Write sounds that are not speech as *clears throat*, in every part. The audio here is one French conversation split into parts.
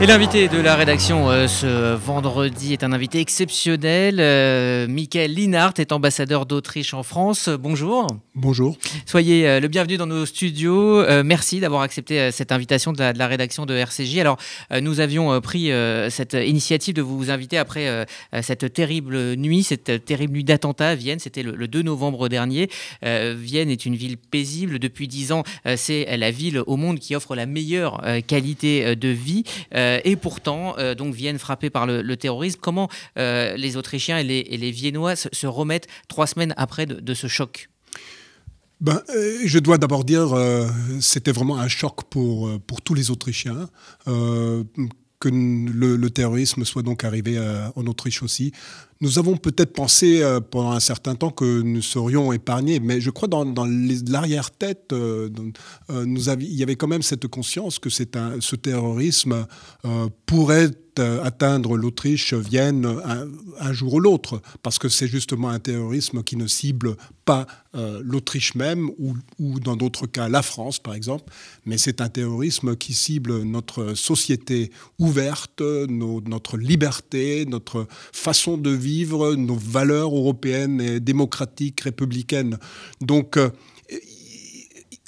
Et l'invité de la rédaction euh, ce vendredi est un invité exceptionnel. Euh, Michael Linhart est ambassadeur d'Autriche en France. Bonjour. Bonjour. Soyez euh, le bienvenu dans nos studios. Merci d'avoir accepté cette invitation de la, de la, rédaction de RCJ. Alors, nous avions pris cette initiative de vous inviter après cette terrible nuit, cette terrible nuit d'attentat à Vienne. C'était le, le, 2 novembre dernier. Vienne est une ville paisible. Depuis dix ans, c'est la ville au monde qui offre la meilleure qualité de vie. Euh, et pourtant, euh, donc par le, terrorisme. Comment euh, les Autrichiens et les, Viennois se, remettent trois semaines après de, ce choc? Ben, euh, je dois d'abord dire, c'était vraiment un choc pour, pour tous les Autrichiens. Que le, terrorisme soit donc arrivé en Autriche aussi. Nous avons peut-être pensé euh, pendant un certain temps que nous serions épargnés, mais je crois dans, dans l'arrière-tête, euh, avions, il y avait quand même cette conscience que un, ce terrorisme euh, pourrait atteindre l'Autriche, Vienne, un, un, jour ou l'autre, parce que c'est justement un terrorisme qui ne cible pas euh, l'Autriche même, ou, dans d'autres cas la France, par exemple, mais c'est un terrorisme qui cible notre société ouverte, notre liberté, notre façon de vivre, nos valeurs européennes et démocratiques, républicaines. Donc, euh,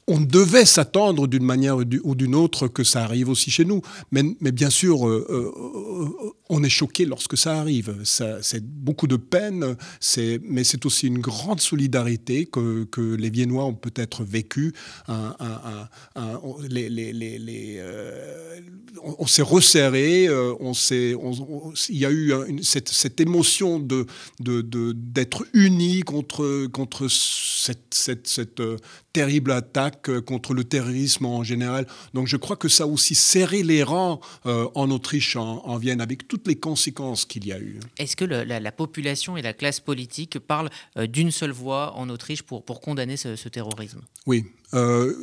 on devait s'attendre d'une manière ou d'une autre que ça arrive aussi chez nous. Mais, bien sûr, euh, euh, on est choqué lorsque ça arrive. C'est beaucoup de peine, mais c'est aussi une grande solidarité que, les Viennois ont peut-être vécu. Un, un, un, les, les, les, euh, on, s'est resserré, il y a eu cette, émotion d'être unis contre, cette, terrible attaque euh, contre le terrorisme en général. Donc je crois que ça a aussi serré les rangs euh, en Autriche, en, en Vienne, avec toutes les conséquences qu'il y a eu. Est-ce que le, la, la, population et la classe politique parlent euh, d'une seule voix en Autriche pour, pour condamner ce, ce terrorisme? Oui, euh,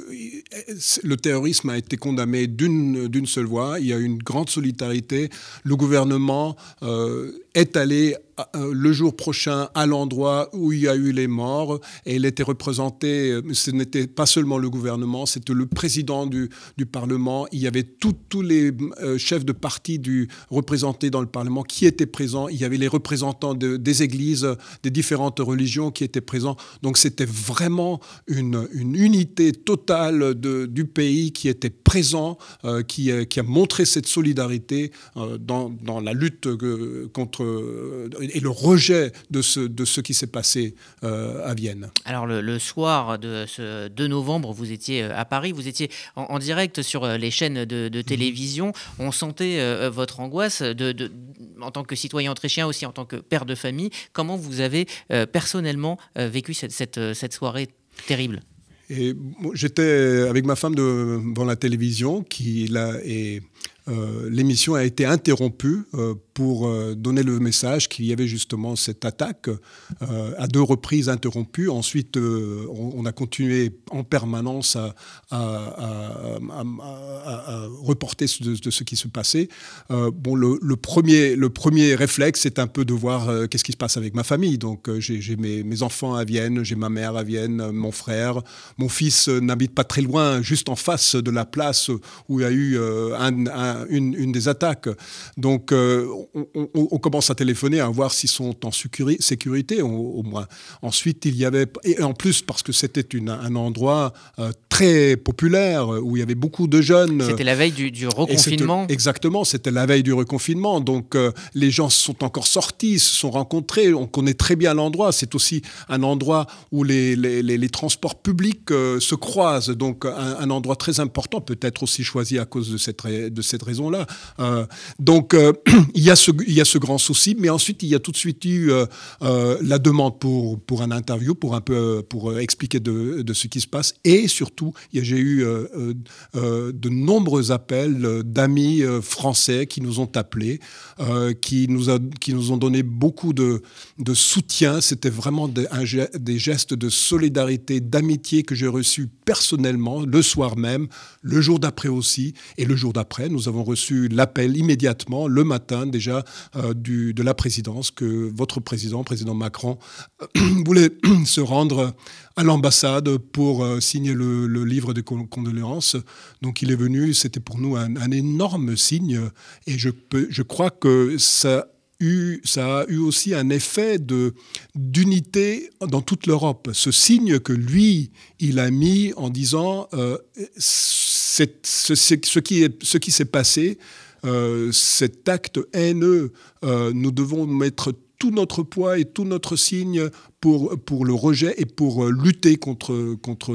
le terrorisme a été condamné d'une seule voix. Il y a une grande solidarité. Le gouvernement euh, est allé euh, le jour prochain à l'endroit où il y a eu les morts et il était représenté, ce n'était pas seulement le gouvernement, c'était le président du, Parlement, il y avait tous les chefs de parti du, représentés dans le Parlement qui étaient présents, il y avait les représentants de, des églises, des différentes religions qui étaient présents, donc c'était vraiment une, unité totale de, du pays qui était présent, euh, qui, qui, a montré cette solidarité euh, dans, dans, la lutte contre et le rejet de ce, de ce qui s'est passé euh, à Vienne. Alors le, le, soir de ce 2 novembre, vous étiez à Paris, vous étiez en, en direct sur les chaînes de, de télévision. On sentait euh, votre angoisse de, en tant que citoyen autrichien, aussi en tant que père de famille. Comment vous avez euh, personnellement euh, vécu cette, cette, cette soirée terrible? J'étais avec ma femme devant la télévision qui là est euh, l'émission a été interrompue euh, pour euh, donner le message qu'il y avait justement cette attaque à deux reprises interrompue. Ensuite, on, a continué en permanence à, reporter de, ce qui se passait. Bon, le, premier, le premier réflexe, c'est un peu de voir qu'est-ce qui se passe avec ma famille. Donc, j'ai mes, enfants à Vienne, j'ai ma mère à Vienne, mon frère. Mon fils n'habite pas très loin, juste en face de la place où il y a eu un une, des attaques. Donc, euh, on, commence à téléphoner à voir s'ils sont en sécurité, au, moins. Ensuite, il y avait, et en plus, parce que c'était un endroit euh, très populaire où il y avait beaucoup de jeunes. C'était la veille du, du reconfinement. Exactement, c'était la veille du reconfinement. Donc, euh, les gens sont encore sortis, se sont rencontrés. On connaît très bien l'endroit. C'est aussi un endroit où les, les, les, les transports publics euh, se croisent. Donc, un, un endroit très important, peut-être aussi choisi à cause de cette, de cette raison-là. Euh, donc, euh, *clears throat* il, y a ce, il y a ce grand souci, mais ensuite, il y a tout de suite eu euh, euh la demande pour, pour un interview, pour un peu pour expliquer de, de ce qui se passe. Et surtout, j'ai eu euh, de nombreux appels d'amis français qui nous ont appelés, qui, nous a, ont donné beaucoup de, soutien. C'était vraiment des, gestes de solidarité, d'amitié que j'ai reçus personnellement le soir même, le jour d'après aussi, et le jour d'après, nous avons reçu l'appel immédiatement, le matin déjà, euh, de la présidence, que votre président, président Macron, euh, *clears throat* voulait *clears throat* se rendre à l'ambassade pour euh, signer le, livre de condoléances. Donc il est venu, c'était pour nous un, énorme signe et je, crois que ça a eu aussi un effet d'unité dans toute l'Europe. Ce signe que lui, il a mis en disant euh, ce, qui s'est passé, euh, cet acte haineux, nous devons mettre tout notre poids et tout notre signe pour, pour le rejet et pour lutter contre, contre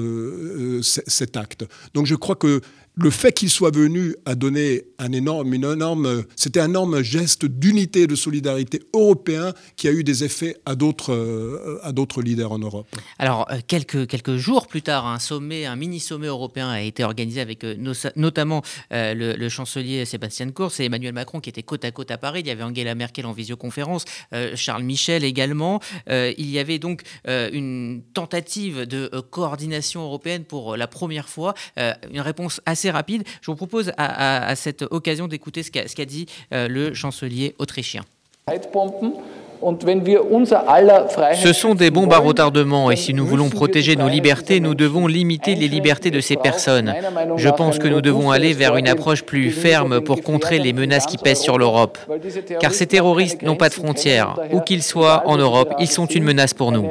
cet acte. Donc je crois que le fait qu'il soit venu a donné un énorme, c'était un énorme geste d'unité et de solidarité européen qui a eu des effets à d'autres, euh, leaders en Europe. Alors, euh, quelques, jours plus tard, un sommet, un mini-sommet européen a été organisé avec euh, notamment le, chancelier Sébastien Kurz et Emmanuel Macron qui étaient côte à côte à Paris. Il y avait Angela Merkel en visioconférence, Charles Michel également. il y avait donc une tentative de coordination européenne pour la première fois, une réponse assez rapide. Je vous propose à, cette occasion d'écouter ce qu'a dit euh, le chancelier autrichien. Ce sont des bombes à retardement et si nous voulons protéger nos libertés, nous devons limiter les libertés de ces personnes. Je pense que nous devons aller vers une approche plus ferme pour contrer les menaces qui pèsent sur l'Europe. Car ces terroristes n'ont pas de frontières. Où qu'ils soient en Europe, ils sont une menace pour nous.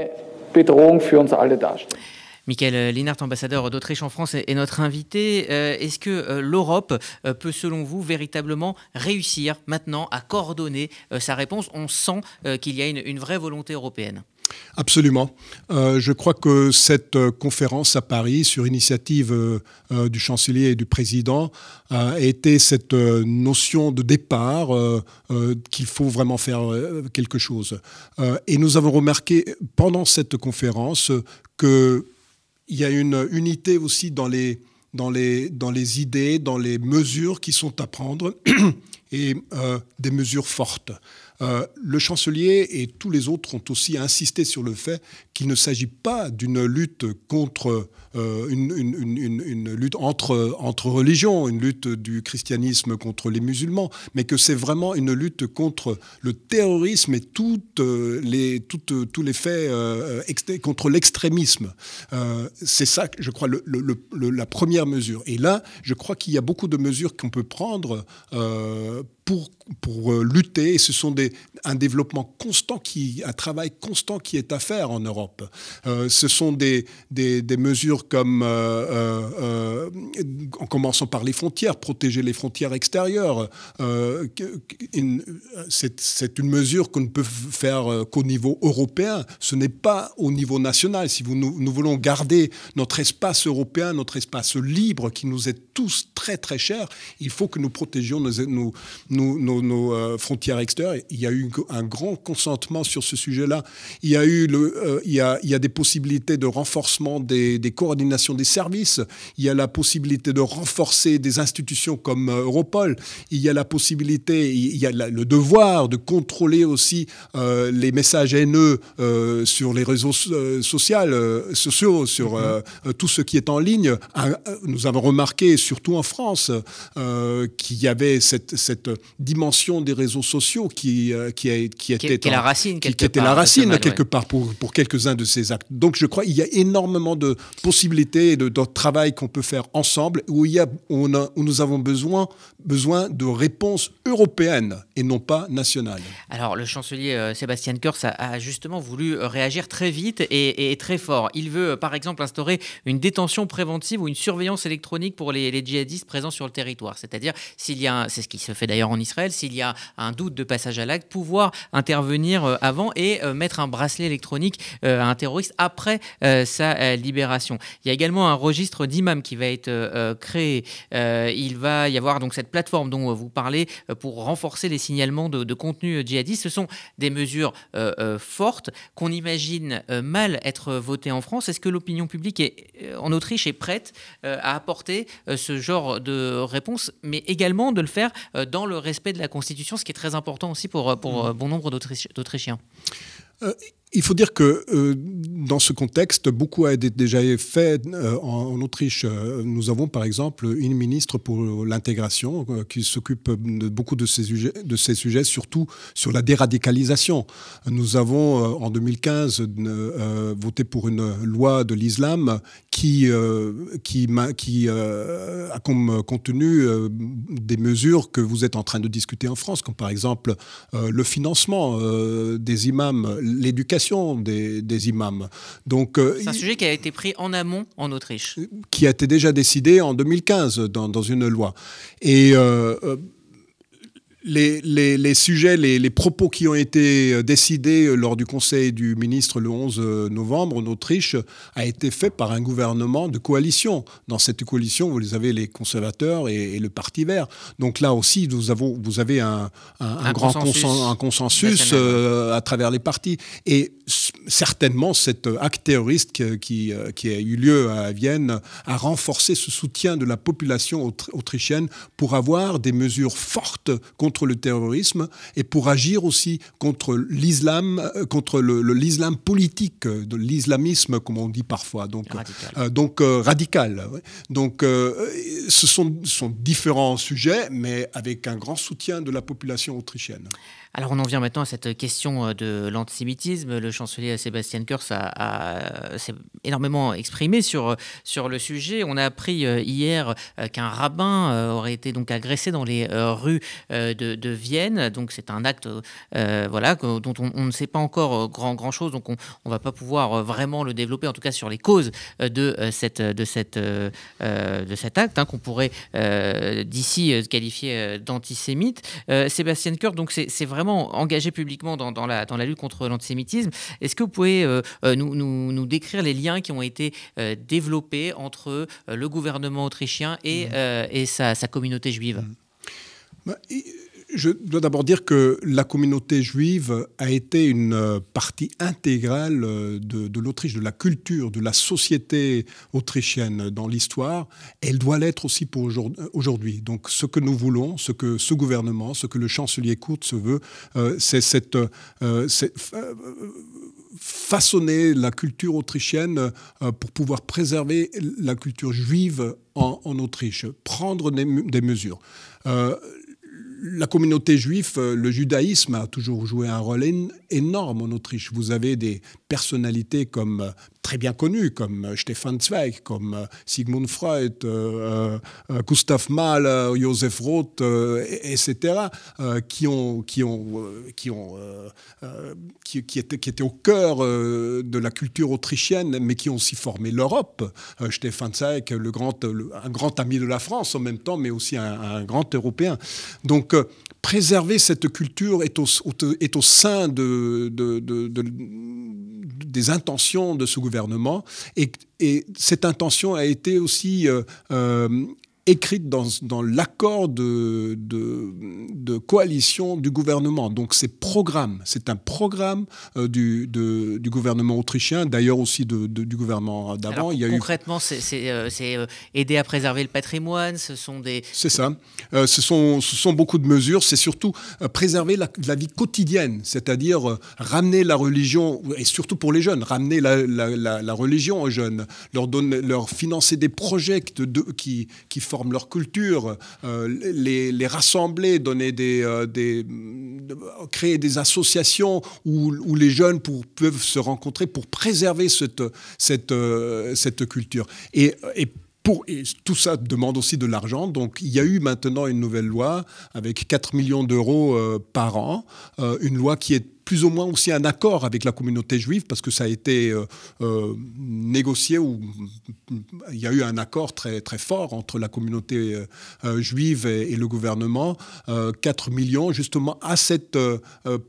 Michael Linhart, ambassadeur d'Autriche en France, est notre invité. Euh, est-ce que euh, l'Europe euh, peut, selon vous, véritablement réussir maintenant à coordonner sa réponse? On sent qu'il y a une, vraie volonté européenne. Absolument. je crois que cette conférence à Paris, sur initiative du chancelier et du président, a été cette notion de départ qu'il faut vraiment faire quelque chose. et nous avons remarqué pendant cette conférence que il y a une unité aussi dans les, dans les, dans les idées, dans les mesures qui sont à prendre, *clears throat* et euh, des mesures fortes. Euh, le chancelier et tous les autres ont aussi insisté sur le fait qu'il ne s'agit pas d'une lutte contre euh, une, lutte entre, entre religions, une lutte du christianisme contre les musulmans, mais que c'est vraiment une lutte contre le terrorisme et toutes les, toutes, tous les faits contre l'extrémisme. c'est ça, je crois, la première mesure. Et là, je crois qu'il y a beaucoup de mesures qu'on peut prendre pour, pour euh, lutter. Et ce sont des, un développement constant, qui, un travail constant qui est à faire en Europe. Euh, ce sont des, des, des mesures comme, euh, en commençant par les frontières, protéger les frontières extérieures. C'est une mesure qu'on ne peut faire qu'au niveau européen. Ce n'est pas au niveau national. Si vous, nous, nous, voulons garder notre espace européen, notre espace libre qui nous est tous très très cher, il faut que nous protégions nos, nos nos, euh, frontières extérieures. Il y a eu un grand consentement sur ce sujet-là. Il y a eu le, euh, il, y a, il y a des possibilités de renforcement des, des, coordinations des services. Il y a la possibilité de renforcer des institutions comme euh, Europol. Il y a la possibilité, il y a le devoir de contrôler aussi les messages haineux sur les réseaux sociaux, sociaux sur mm-hmm. tout ce qui est en ligne. Nous avons remarqué, surtout en France, qu'il y avait cette, cette dimension des réseaux sociaux qui, euh, qui, a, qui était qui, la racine, qui, était la racine quelque part pour, pour quelques-uns de ces actes. Donc je crois qu'il y a énormément de possibilités et de, de travail qu'on peut faire ensemble où, il y a, où, où nous avons besoin, besoin de réponses européennes et non pas nationales. Alors le chancelier euh, Sébastien Kurz a, justement voulu euh, réagir très vite et, et, très fort. Il veut par exemple instaurer une détention préventive ou une surveillance électronique pour les, les djihadistes présents sur le territoire. C'est-à-dire s'il y a, c'est ce qui se fait d'ailleurs en Israël, s'il y a un doute de passage à l'acte, pouvoir intervenir euh, avant et euh, mettre un bracelet électronique euh, à un terroriste après sa libération. Il y a également un registre d'imams qui va être créé. il va y avoir donc cette plateforme dont vous parlez pour renforcer les signalements de, de contenu djihadiste. Ce sont des mesures fortes qu'on imagine mal être votées en France. Est-ce que l'opinion publique en Autriche est prête à apporter ce genre de réponse, mais également de le faire dans le respect de la Constitution, ce qui est très important aussi pour, pour mmh. bon nombre d'Autrichiens. Euh, il faut dire que euh, dans ce contexte, beaucoup a déjà été fait euh, en, Autriche. Euh, nous avons par exemple une ministre pour l'intégration qui s'occupe de beaucoup de ces, sujets, surtout sur la déradicalisation. Nous avons en 2015 voté pour une loi de l'islam qui, qui a comme contenu des mesures que vous êtes en train de discuter en France, comme par exemple le financement des imams, l'éducation des, imams. Donc, euh, c'est un sujet qui a été pris en amont en Autriche. Qui a été déjà décidé en 2015 dans, dans une loi. Et euh, les, sujets, les, propos qui ont été euh, décidés euh, lors du Conseil du ministre le 11 euh, novembre en Autriche a été fait par un gouvernement de coalition. Dans cette coalition, vous avez les conservateurs et, le Parti vert. Donc là aussi, vous avez un, grand consensus, à travers les partis. Et certainement, cet acte terroriste qui, qui, a eu lieu à Vienne a renforcé ce soutien de la population autrichienne pour avoir des mesures fortes contre le terrorisme et pour agir aussi contre l'islam, euh, contre l'islam le, politique, euh, de l'islamisme comme on dit parfois. Donc radical. Euh, donc radical. Donc ce sont, sont différents sujets, mais avec un grand soutien de la population autrichienne. Alors on en vient maintenant à cette question de l'antisémitisme. Le chancelier Sébastien Kurz a, s'est énormément exprimé sur, sur le sujet. On a appris hier qu'un rabbin aurait été donc agressé dans les rues de, Vienne. Donc c'est un acte voilà, dont on, ne sait pas encore grand, grand chose. Donc on ne va pas pouvoir vraiment le développer, en tout cas sur les causes de, cette, de, cette, de cet acte hein, qu'on pourrait d'ici qualifier d'antisémite. Sébastien Kurz, donc c'est vraiment engagé publiquement dans, la, dans la lutte contre l'antisémitisme. Est-ce que vous pouvez euh, euh, nous, nous, décrire les liens qui ont été euh, développés entre le gouvernement autrichien et, mmh. et sa, sa, communauté juive? Mmh. bah, je dois d'abord dire que la communauté juive a été une euh, partie intégrale euh, de, l'Autriche, de la culture, de la société autrichienne dans l'histoire. Elle doit l'être aussi pour aujourd'hui. Donc ce que nous voulons, ce que ce gouvernement, ce que le chancelier Kurz veut, euh, c'est cette, façonner la culture autrichienne pour pouvoir préserver la culture juive en, Autriche, prendre des mesures la communauté juive, euh, le judaïsme a toujours joué un rôle énorme en Autriche. Vous avez des personnalités comme euh, très bien connus comme euh, Stefan Zweig, comme euh, Sigmund Freud, euh, Gustav Mahler, Joseph Roth, etc., qui ont qui ont qui ont qui, étaient, qui étaient au cœur de la culture autrichienne, mais qui ont aussi formé l'Europe. Stefan Zweig, le grand, un grand ami de la France en même temps, mais aussi un, grand Européen. Donc préserver cette culture est au, sein de, de, de, des intentions de ce gouvernement. Et, et, cette intention a été aussi euh, euh, écrite dans, dans l'accord de, de, coalition du gouvernement. Donc c'est programme, c'est un programme euh, du, du, gouvernement autrichien, d'ailleurs aussi de, du gouvernement d'avant. Concrètement, c'est euh, euh, aider à préserver le patrimoine, ce sont des... C'est ça, ce, sont, ce sont beaucoup de mesures, c'est surtout préserver la, la, vie quotidienne, c'est-à-dire ramener la religion, et surtout pour les jeunes, ramener la, la, la religion aux jeunes, leur, donner, leur financer des projets qui, qui forment leur culture, euh, les, rassembler, donner des, euh, des, créer des associations où, où les jeunes peuvent se rencontrer pour préserver cette, cette, euh, cette culture. Et, et pour, tout ça demande aussi de l'argent. Donc il y a eu maintenant une nouvelle loi avec 4 millions d'euros par an, une loi qui est plus ou moins aussi un accord avec la communauté juive, parce que ça a été euh, euh, négocié, ou il y a eu un accord très, très fort entre la communauté euh, juive et, le gouvernement, 4 millions justement à cette,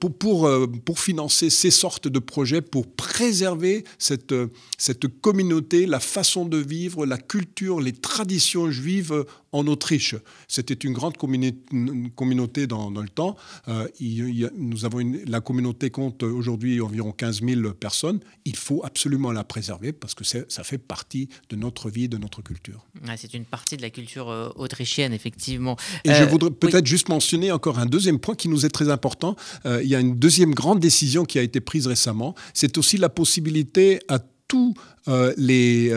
pour, pour, pour, financer ces sortes de projets, pour préserver cette, cette communauté, la façon de vivre, la culture, les traditions juives en Autriche. C'était une grande communauté dans, dans, le temps. nous avons la communauté communauté compte aujourd'hui environ 15 000 personnes. Il faut absolument la préserver parce que ça fait partie de notre vie, de notre culture. c'est une partie de la culture autrichienne, effectivement. Et je voudrais peut-être juste mentionner encore un deuxième point qui nous est très important. il y a une deuxième grande décision qui a été prise récemment. C'est aussi la possibilité à tous les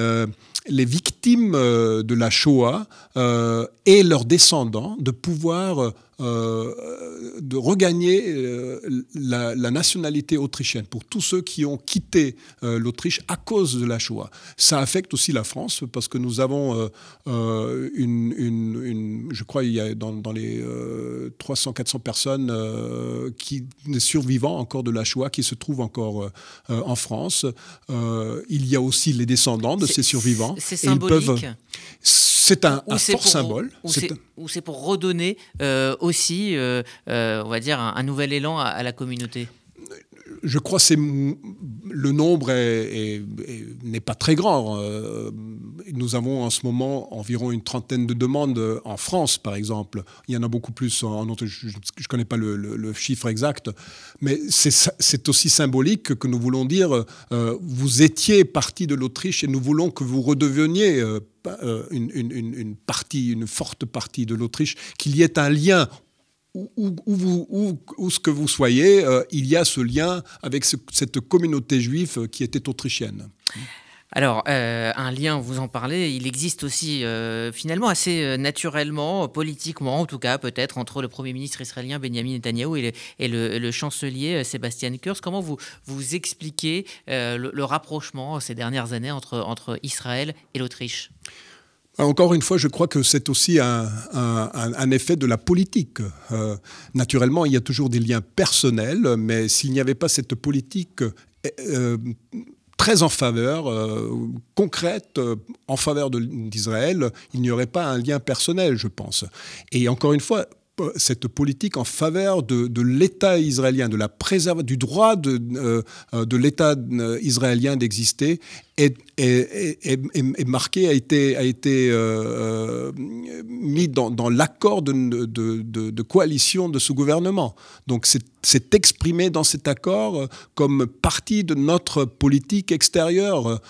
les victimes euh, de la Shoah euh, et leurs descendants de pouvoir euh, de regagner euh, la, nationalité autrichienne pour tous ceux qui ont quitté euh, l'Autriche à cause de la Shoah. Ça affecte aussi la France parce que nous avons une, je crois, il y a dans, les 300-400 personnes qui survivants encore de la Shoah qui se trouvent encore en France. il y a aussi les descendants de ces survivants. C'est symbolique. C'est un, fort symbole. Ou c'est pour redonner euh, aussi, euh, euh, on va dire, un, nouvel élan à, la communauté? Je crois que le nombre n'est pas très grand. Nous avons en ce moment environ une trentaine de demandes en France, par exemple. Il y en a beaucoup plus en Je ne connais pas le, chiffre exact. Mais c'est aussi symbolique que nous voulons dire, vous étiez parti de l'Autriche et nous voulons que vous redeveniez euh, une, partie, une forte partie de l'Autriche, qu'il y ait un lien où, où, ce que vous soyez, euh, il y a ce lien avec cette communauté juive qui était autrichienne. Alors, euh, un lien, vous en parlez, il existe aussi finalement assez naturellement, politiquement en tout cas, peut-être, entre le Premier ministre israélien Benjamin Netanyahu et le, chancelier Sébastien Kurz. Comment vous, vous expliquez le, rapprochement ces dernières années entre Israël et l'Autriche? Encore une fois, je crois que c'est aussi un, effet de la politique. Euh, naturellement, il y a toujours des liens personnels, mais s'il n'y avait pas cette politique euh, très en faveur, euh, concrète, en faveur d'Israël, il n'y aurait pas un lien personnel, je pense. Et encore une fois, cette politique en faveur de, l'État israélien, de la préserve, du droit de, euh, de l'État euh, israélien d'exister est, est, a été, a euh, mis dans, l'accord de, coalition de ce gouvernement. Donc c'est exprimé dans cet accord comme partie de notre politique extérieure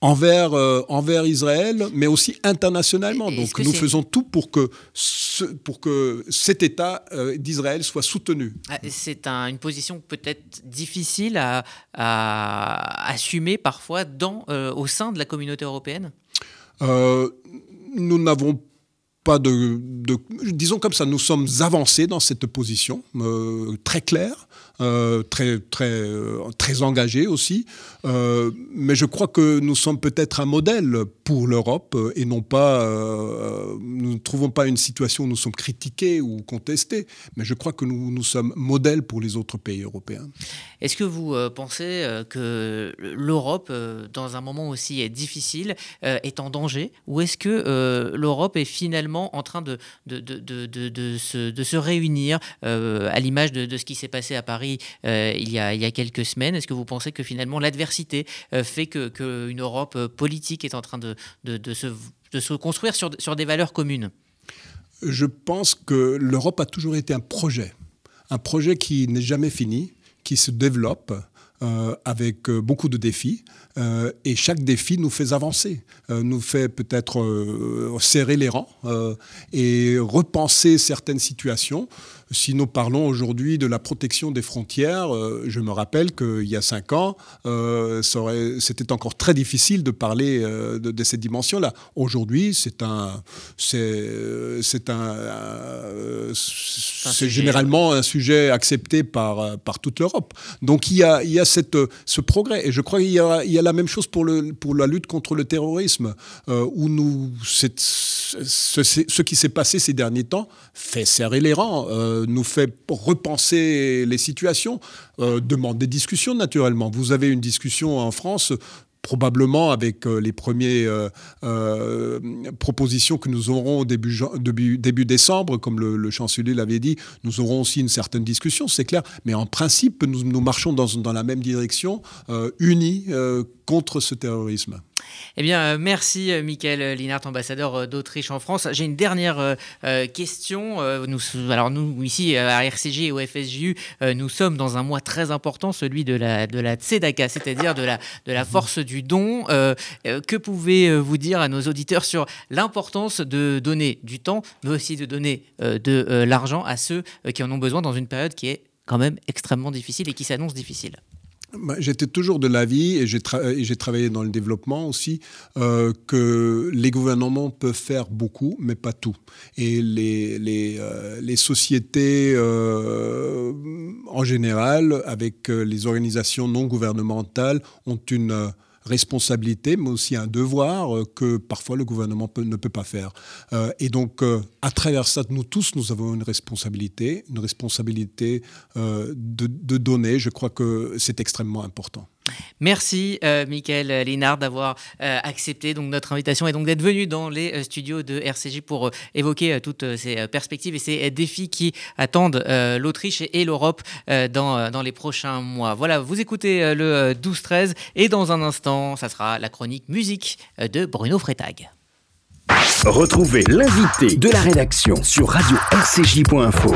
envers, euh, envers Israël, mais aussi internationalement. Donc nous faisons tout pour que, ce, pour que cet État euh, d'Israël soit soutenu. Ah, c'est une position peut-être difficile à, à, assumer parfois dans, euh, au sein de la communauté européenne? Nous n'avons pas de, de, Disons comme ça, nous sommes avancés dans cette position, très claire. Euh, très, très, euh, engagé aussi. Euh, mais je crois que nous sommes peut-être un modèle pour l'Europe et non pas, nous ne trouvons pas une situation où nous sommes critiqués ou contestés, mais je crois que nous, nous sommes modèles pour les autres pays européens. Est-ce que vous pensez que l'Europe, dans un moment aussi difficile, est en danger? Ou est-ce que l'Europe est finalement en train de, se, réunir à l'image de, ce qui s'est passé à Paris euh, il, y a, quelques semaines. Est-ce que vous pensez que finalement l'adversité euh, fait qu'une Europe euh, politique est en train de, de, se, de se, construire sur, sur des valeurs communes? Je pense que l'Europe a toujours été un projet, un projet qui n'est jamais fini, qui se développe. avec beaucoup de défis. et chaque défi nous fait avancer, nous fait peut-être serrer les rangs et repenser certaines situations. Si nous parlons aujourd'hui de la protection des frontières, euh, je me rappelle qu'il y a cinq ans, euh, c'était encore très difficile de parler euh, de, cette dimension-là. Aujourd'hui, c'est un, c'est un, c'est généralement un sujet accepté par, par toute l'Europe. Donc il y a, il y a cette, ce progrès. Et je crois qu'il y a, il y a la même chose pour, le, pour la lutte contre le terrorisme, où nous, ce, qui s'est passé ces derniers temps fait serrer les rangs nous fait repenser les situations, euh, demande des discussions naturellement. Vous avez une discussion en France probablement avec euh, les premières euh, propositions que nous aurons au début, décembre, comme le, chancelier l'avait dit, nous aurons aussi une certaine discussion, c'est clair, mais en principe, nous, nous marchons dans, dans la même direction, unis contre ce terrorisme. Eh bien, euh, merci euh, Michael Linhart, ambassadeur euh, d'Autriche en France. J'ai une dernière question. nous, alors nous, ici à RCJ et au FSJU, nous sommes dans un mois très important, celui de la, de la Tzedaka, c'est-à-dire de la, de la force du don. que pouvez-vous dire à nos auditeurs sur l'importance de donner du temps, mais aussi de donner de l'argent à ceux qui en ont besoin dans une période qui est quand même extrêmement difficile et qui s'annonce difficile? J'étais toujours de l'avis, et j'ai travaillé dans le développement aussi, euh, que les gouvernements peuvent faire beaucoup, mais pas tout. Et les, euh, sociétés euh, en général, avec les organisations non gouvernementales, ont une responsabilité, mais aussi un devoir euh, que parfois le gouvernement ne peut pas faire. Euh, et donc, euh, à travers ça, nous tous, nous avons une responsabilité, une responsabilité de, de donner. Je crois que c'est extrêmement important. Merci, euh, Michael Linard, d'avoir euh, accepté donc, notre invitation et donc d'être venu dans les euh, studios de RCJ pour évoquer toutes ces perspectives et ces défis qui attendent l'Autriche et, l'Europe dans, dans les prochains mois. Voilà, vous écoutez le 12-13 et dans un instant, ça sera la chronique musique de Bruno Freitag. Retrouvez l'invité de la rédaction sur radio-rcj.info.